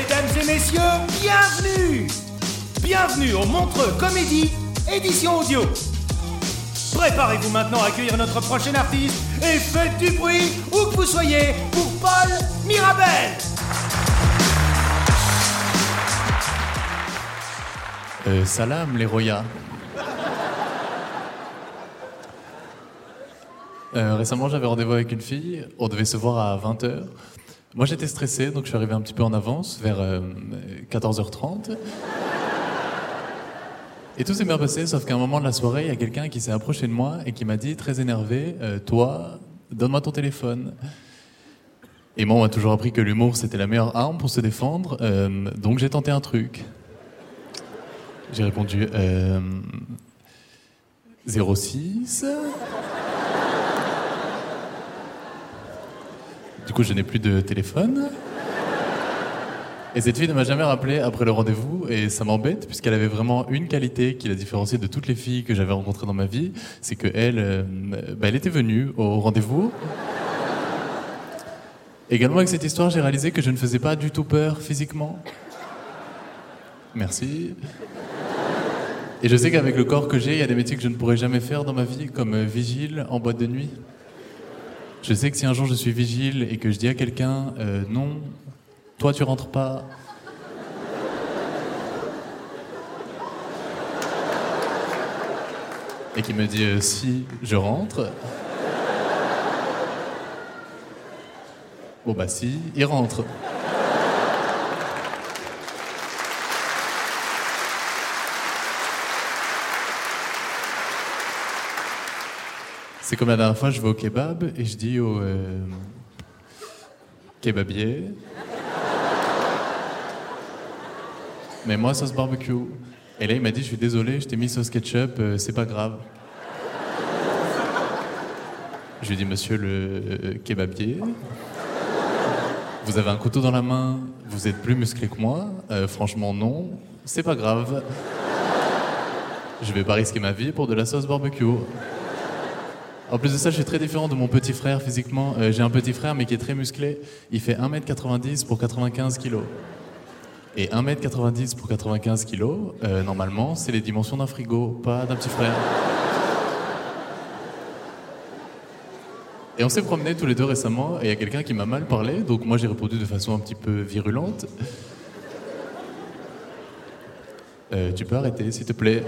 Mesdames et messieurs, bienvenue Bienvenue au Montreux Comédie, édition audio. Préparez-vous maintenant à accueillir notre prochain artiste et faites du bruit où que vous soyez pour Paul Mirabel Euh, salam les Roya. Euh, récemment, j'avais rendez-vous avec une fille. On devait se voir à 20h. Moi, j'étais stressé, donc je suis arrivé un petit peu en avance, vers euh, 14h30. Et tout s'est bien passé, sauf qu'à un moment de la soirée, il y a quelqu'un qui s'est approché de moi et qui m'a dit, très énervé, euh, Toi, donne-moi ton téléphone. Et moi, on m'a toujours appris que l'humour, c'était la meilleure arme pour se défendre. euh, donc j'ai tenté un truc. J'ai répondu euh, 06. Du coup, je n'ai plus de téléphone. Et cette fille ne m'a jamais rappelé après le rendez-vous et ça m'embête puisqu'elle avait vraiment une qualité qui la différenciait de toutes les filles que j'avais rencontrées dans ma vie, c'est que elle, euh, bah, elle était venue au rendez-vous. Également avec cette histoire, j'ai réalisé que je ne faisais pas du tout peur physiquement. Merci. Et je sais qu'avec le corps que j'ai, il y a des métiers que je ne pourrais jamais faire dans ma vie, comme euh, vigile en boîte de nuit. Je sais que si un jour je suis vigile et que je dis à quelqu'un euh, non, toi tu rentres pas. Et qui me dit euh, si je rentre. Bon bah si, il rentre. C'est comme la dernière fois, je vais au kebab et je dis au euh, kebabier. Mais moi, sauce barbecue. Et là, il m'a dit Je suis désolé, je t'ai mis sauce ketchup, euh, c'est pas grave. Je lui ai dit Monsieur le euh, kebabier, vous avez un couteau dans la main, vous êtes plus musclé que moi. Franchement, non, c'est pas grave. Je vais pas risquer ma vie pour de la sauce barbecue. En plus de ça, je suis très différent de mon petit frère physiquement. Euh, J'ai un petit frère, mais qui est très musclé. Il fait 1m90 pour 95 kilos. Et 1m90 pour 95 kilos, euh, normalement, c'est les dimensions d'un frigo, pas d'un petit frère. Et on s'est promenés tous les deux récemment, et il y a quelqu'un qui m'a mal parlé, donc moi j'ai répondu de façon un petit peu virulente. Euh, tu peux arrêter, s'il te plaît.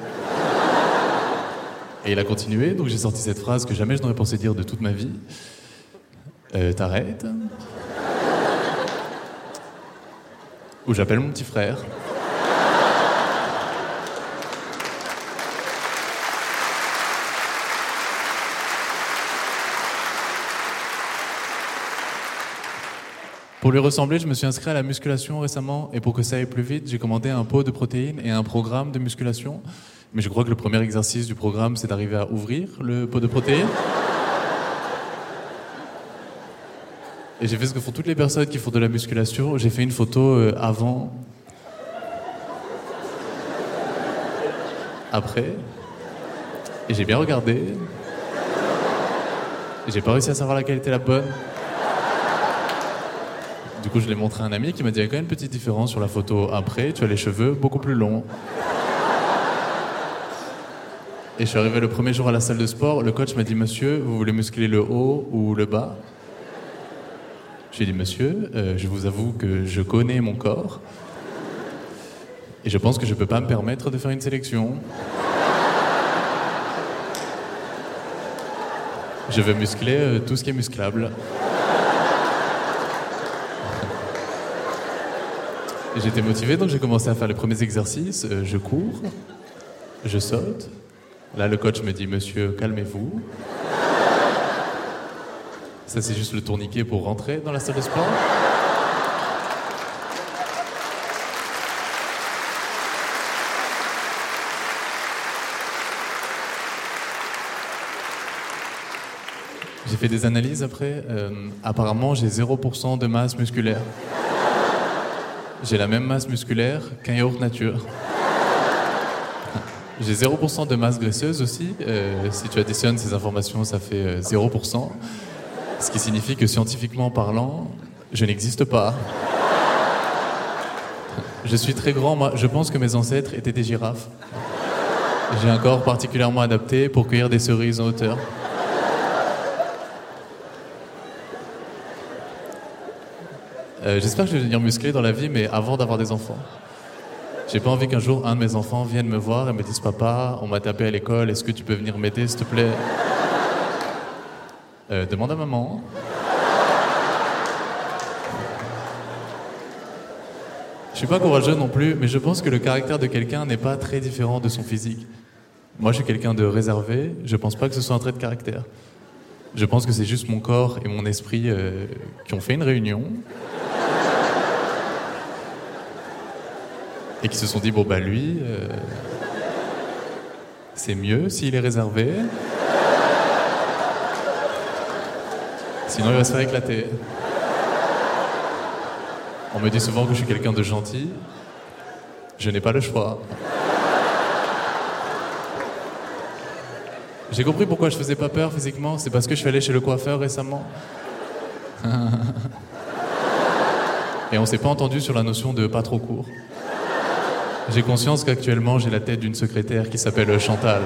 Et il a continué, donc j'ai sorti cette phrase que jamais je n'aurais pensé dire de toute ma vie. Euh, T'arrêtes Ou j'appelle mon petit frère. Pour lui ressembler, je me suis inscrit à la musculation récemment et pour que ça aille plus vite, j'ai commandé un pot de protéines et un programme de musculation. Mais je crois que le premier exercice du programme, c'est d'arriver à ouvrir le pot de protéines. Et j'ai fait ce que font toutes les personnes qui font de la musculation. J'ai fait une photo euh, avant, après, et j'ai bien regardé. Et j'ai pas réussi à savoir laquelle était la bonne. Du coup, je l'ai montré à un ami qui m'a dit il y a quand même une petite différence sur la photo après. Tu as les cheveux beaucoup plus longs. Et je suis arrivé le premier jour à la salle de sport. Le coach m'a dit Monsieur, vous voulez muscler le haut ou le bas? J'ai dit Monsieur, euh, je vous avoue que je connais mon corps. Et je pense que je ne peux pas me permettre de faire une sélection. Je veux muscler euh, tout ce qui est musclable. J'étais motivé, donc j'ai commencé à faire les premiers exercices. Euh, je cours, je saute. Là, le coach me dit Monsieur, calmez-vous. Ça, c'est juste le tourniquet pour rentrer dans la salle de sport. J'ai fait des analyses après. Euh, apparemment, j'ai 0% de masse musculaire. J'ai la même masse musculaire qu'un yaourt nature. J'ai 0% de masse graisseuse aussi. Euh, si tu additionnes ces informations, ça fait 0%. Euh, Ce qui signifie que scientifiquement parlant, je n'existe pas. Je suis très grand, moi. Je pense que mes ancêtres étaient des girafes. J'ai un corps particulièrement adapté pour cueillir des cerises en hauteur. Euh, j'espère que je vais devenir musclé dans la vie, mais avant d'avoir des enfants. J'ai pas envie qu'un jour un de mes enfants vienne me voir et me dise Papa, on m'a tapé à l'école, est-ce que tu peux venir m'aider, s'il te plaît? Euh, Demande à maman. Je suis pas courageux non plus, mais je pense que le caractère de quelqu'un n'est pas très différent de son physique. Moi, je suis quelqu'un de réservé, je pense pas que ce soit un trait de caractère. Je pense que c'est juste mon corps et mon esprit euh, qui ont fait une réunion et qui se sont dit bon bah lui, euh, c'est mieux s'il est réservé. Sinon il va se faire éclater. On me dit souvent que je suis quelqu'un de gentil. Je n'ai pas le choix. J'ai compris pourquoi je faisais pas peur physiquement, c'est parce que je suis allé chez le coiffeur récemment. Et on s'est pas entendu sur la notion de pas trop court. J'ai conscience qu'actuellement j'ai la tête d'une secrétaire qui s'appelle Chantal.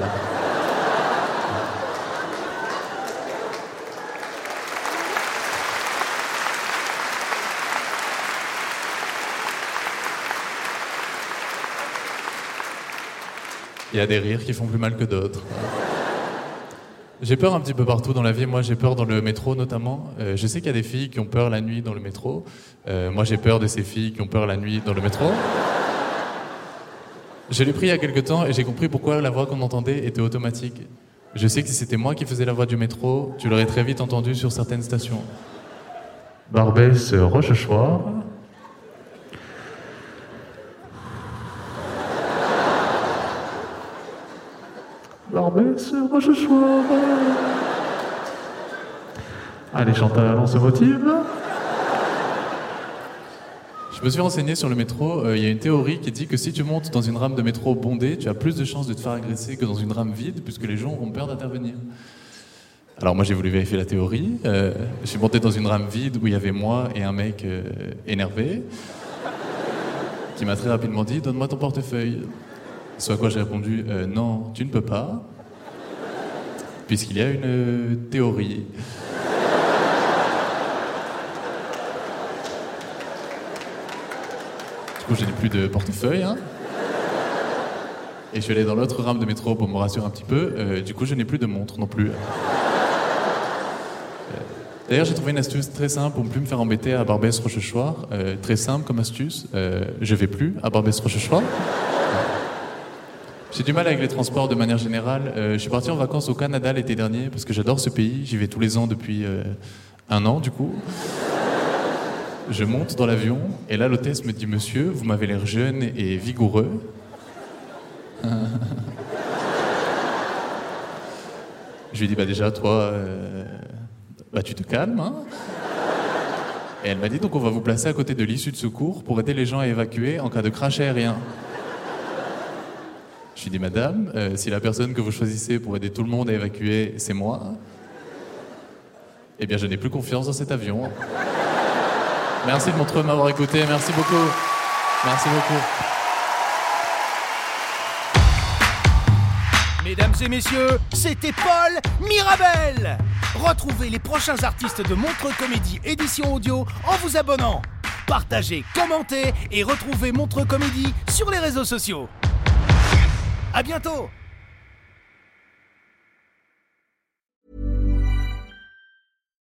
Il y a des rires qui font plus mal que d'autres. J'ai peur un petit peu partout dans la vie. Moi, j'ai peur dans le métro notamment. Euh, je sais qu'il y a des filles qui ont peur la nuit dans le métro. Euh, moi, j'ai peur de ces filles qui ont peur la nuit dans le métro. Je l'ai pris il y a quelques temps et j'ai compris pourquoi la voix qu'on entendait était automatique. Je sais que si c'était moi qui faisais la voix du métro, tu l'aurais très vite entendu sur certaines stations. Barbès, Rochechouart. Barbès, Rochechouart. Allez Chantal, on se motive. Je me suis renseigné sur le métro. Euh, il y a une théorie qui dit que si tu montes dans une rame de métro bondée, tu as plus de chances de te faire agresser que dans une rame vide, puisque les gens ont peur d'intervenir. Alors moi j'ai voulu vérifier la théorie. Euh, je suis monté dans une rame vide où il y avait moi et un mec euh, énervé qui m'a très rapidement dit donne-moi ton portefeuille. Ce à quoi j'ai répondu non, tu ne peux pas, puisqu'il y a une théorie. Coup, je n'ai plus de portefeuille. Hein. Et je suis allé dans l'autre rame de métro pour me rassurer un petit peu. Euh, du coup, je n'ai plus de montre non plus. Euh, d'ailleurs, j'ai trouvé une astuce très simple pour ne plus me faire embêter à Barbès-Rochechouart. Euh, très simple comme astuce. je vais plus à Barbès-Rochechouart. J'ai du mal avec les transports de manière générale. je suis parti en vacances au Canada l'été dernier parce que j'adore ce pays. J'y vais tous les ans depuis un an, du coup. Je monte dans l'avion et là l'hôtesse me dit Monsieur, vous m'avez l'air jeune et vigoureux. Je lui dis bah déjà toi, euh, bah tu te calmes. Hein et elle m'a dit donc on va vous placer à côté de l'issue de secours pour aider les gens à évacuer en cas de crash aérien. Je lui dis Madame, euh, si la personne que vous choisissez pour aider tout le monde à évacuer c'est moi, eh bien je n'ai plus confiance dans cet avion. Merci de m'avoir écouté. Merci beaucoup. Merci beaucoup. Mesdames et messieurs, c'était Paul Mirabel. Retrouvez les prochains artistes de Montre Comédie édition audio en vous abonnant. Partagez, commentez et retrouvez Montre Comédie sur les réseaux sociaux. À bientôt.